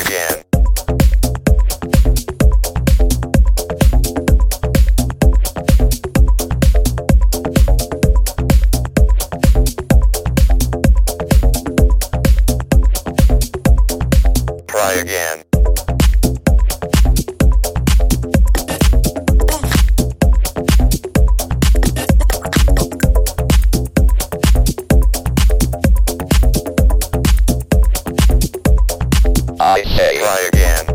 again. I say try again.